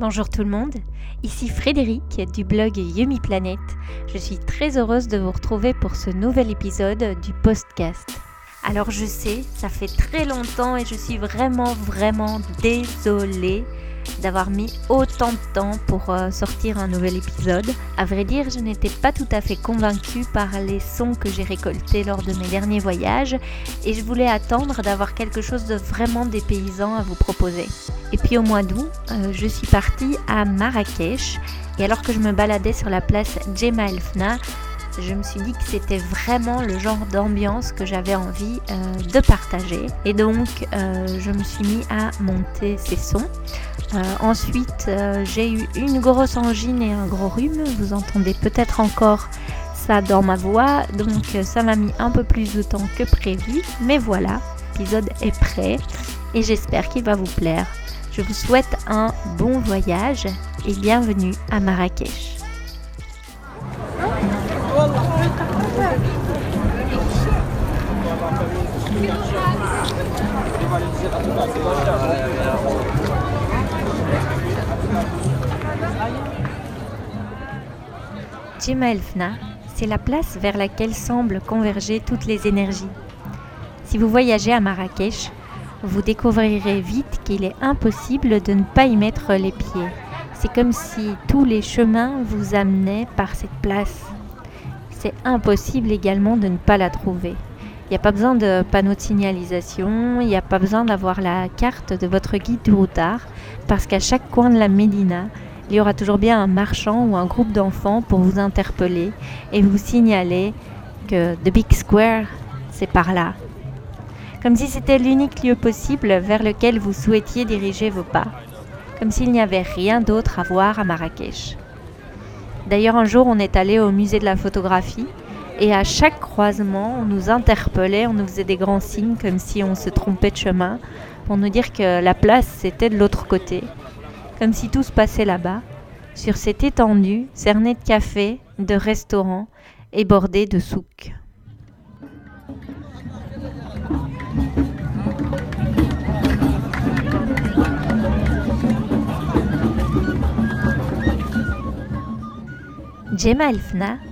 Bonjour tout le monde, ici Frédéric du blog Yumi Planet. Je suis très heureuse de vous retrouver pour ce nouvel épisode du podcast. Alors je sais, ça fait très longtemps et je suis vraiment vraiment désolée d'avoir mis autant de temps pour euh, sortir un nouvel épisode. À vrai dire, je n'étais pas tout à fait convaincue par les sons que j'ai récoltés lors de mes derniers voyages et je voulais attendre d'avoir quelque chose de vraiment dépaysant à vous proposer. Et puis au mois d'août, euh, je suis partie à Marrakech et alors que je me baladais sur la place Djema Elfna, je me suis dit que c'était vraiment le genre d'ambiance que j'avais envie euh, de partager. Et donc, je me suis mis à monter ces sons. Euh, ensuite, euh, j'ai eu une grosse angine et un gros rhume. Vous entendez peut-être encore ça dans ma voix, donc euh, ça m'a mis un peu plus de temps que prévu. Mais voilà, l'épisode est prêt et j'espère qu'il va vous plaire. Je vous souhaite un bon voyage et bienvenue à Marrakech. Elfna, c'est la place vers laquelle semblent converger toutes les énergies. Si vous voyagez à Marrakech, vous découvrirez vite qu'il est impossible de ne pas y mettre les pieds. C'est comme si tous les chemins vous amenaient par cette place. C'est impossible également de ne pas la trouver. Il n'y a pas besoin de panneau de signalisation, il n'y a pas besoin d'avoir la carte de votre guide du routard, parce qu'à chaque coin de la Médina, il y aura toujours bien un marchand ou un groupe d'enfants pour vous interpeller et vous signaler que The Big Square, c'est par là. Comme si c'était l'unique lieu possible vers lequel vous souhaitiez diriger vos pas. Comme s'il n'y avait rien d'autre à voir à Marrakech. D'ailleurs, un jour, on est allé au musée de la photographie et à chaque croisement, on nous interpellait, on nous faisait des grands signes comme si on se trompait de chemin pour nous dire que la place, c'était de l'autre côté comme si tout se passait là-bas, sur cette étendue cernée de cafés, de restaurants et bordée de souks.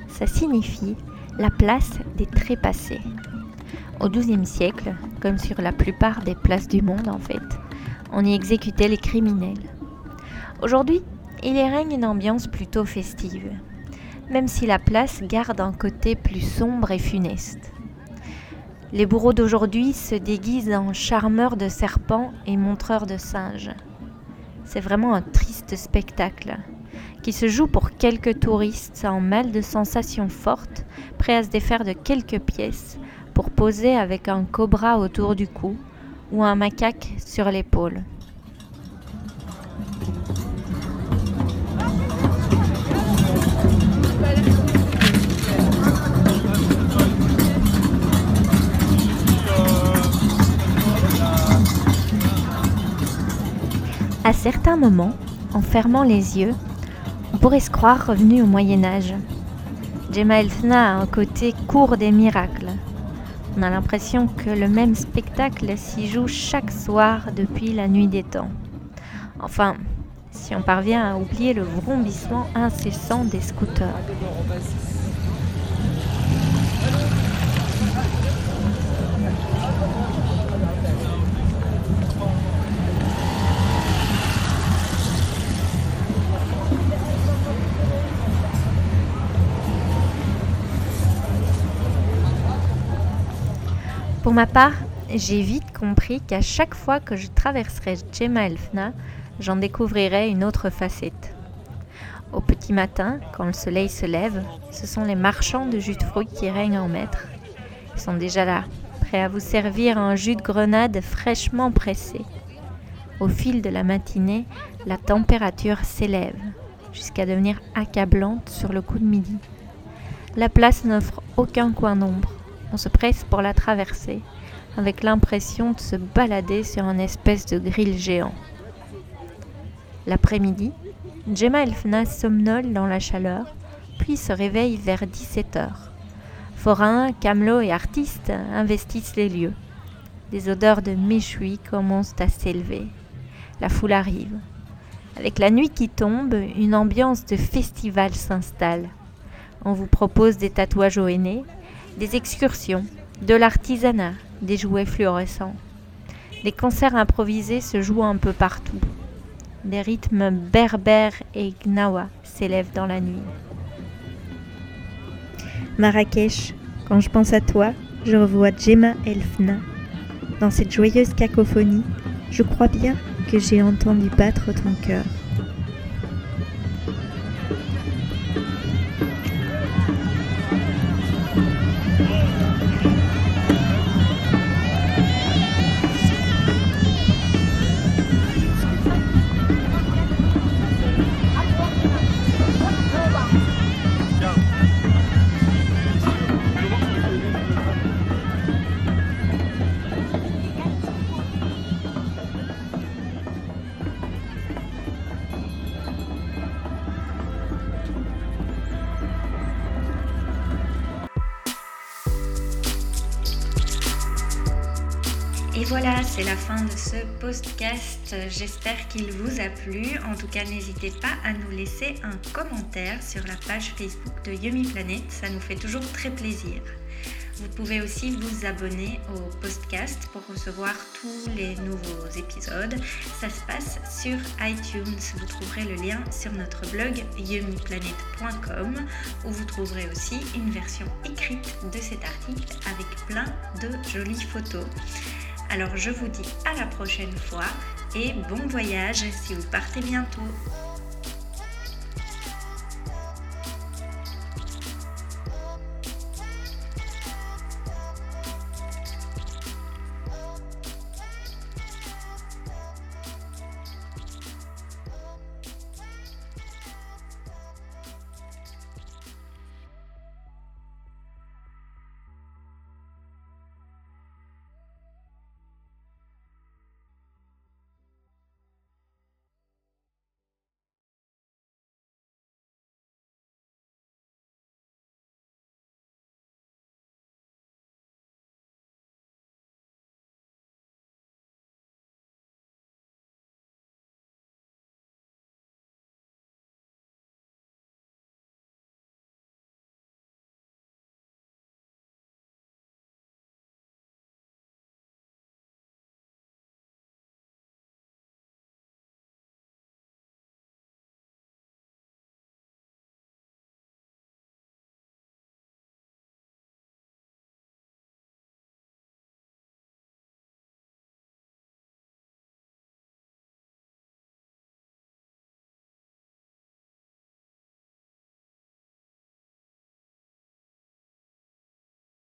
Ça signifie la place des trépassés. Au XIIe siècle, comme sur la plupart des places du monde en fait, on y exécutait les criminels. Aujourd'hui, il y règne une ambiance plutôt festive, même si la place garde un côté plus sombre et funeste. Les bourreaux d'aujourd'hui se déguisent en charmeurs de serpents et montreurs de singes. C'est vraiment un triste spectacle qui se joue pour quelques touristes en mal de sensations fortes, prêts à se défaire de quelques pièces pour poser avec un cobra autour du cou ou un macaque sur l'épaule. À certains moments, en fermant les yeux, on pourrait se croire revenu au Moyen Âge. Gemma Elfna a un côté court des miracles. On a l'impression que le même spectacle s'y joue chaque soir depuis la nuit des temps. Enfin, si on parvient à oublier le vrombissement incessant des scooters. Pour ma part, j'ai vite compris qu'à chaque fois que je traverserais Gemma Elfna, j'en découvrirais une autre facette. Au petit matin, quand le soleil se lève, ce sont les marchands de jus de fruits qui règnent en maître. Ils sont déjà là, prêts à vous servir un jus de grenade fraîchement pressé. Au fil de la matinée, la température s'élève jusqu'à devenir accablante sur le coup de midi. La place n'offre aucun coin d'ombre. On se presse pour la traverser, avec l'impression de se balader sur un espèce de grille géant. L'après-midi, Gemma Elfna somnole dans la chaleur, puis se réveille vers 17 heures. Forains, camelots et artistes investissent les lieux. Des odeurs de méchoui commencent à s'élever. La foule arrive. Avec la nuit qui tombe, une ambiance de festival s'installe. On vous propose des tatouages au des excursions, de l'artisanat, des jouets fluorescents. Des concerts improvisés se jouent un peu partout. Des rythmes berbères et gnawa s'élèvent dans la nuit. Marrakech, quand je pense à toi, je revois Gemma Elfna. Dans cette joyeuse cacophonie, je crois bien que j'ai entendu battre ton cœur. Et voilà, c'est la fin de ce podcast. J'espère qu'il vous a plu. En tout cas, n'hésitez pas à nous laisser un commentaire sur la page Facebook de Yumi Planet. Ça nous fait toujours très plaisir. Vous pouvez aussi vous abonner au podcast pour recevoir tous les nouveaux épisodes. Ça se passe sur iTunes. Vous trouverez le lien sur notre blog yumiplanet.com où vous trouverez aussi une version écrite de cet article avec plein de jolies photos. Alors je vous dis à la prochaine fois et bon voyage si vous partez bientôt.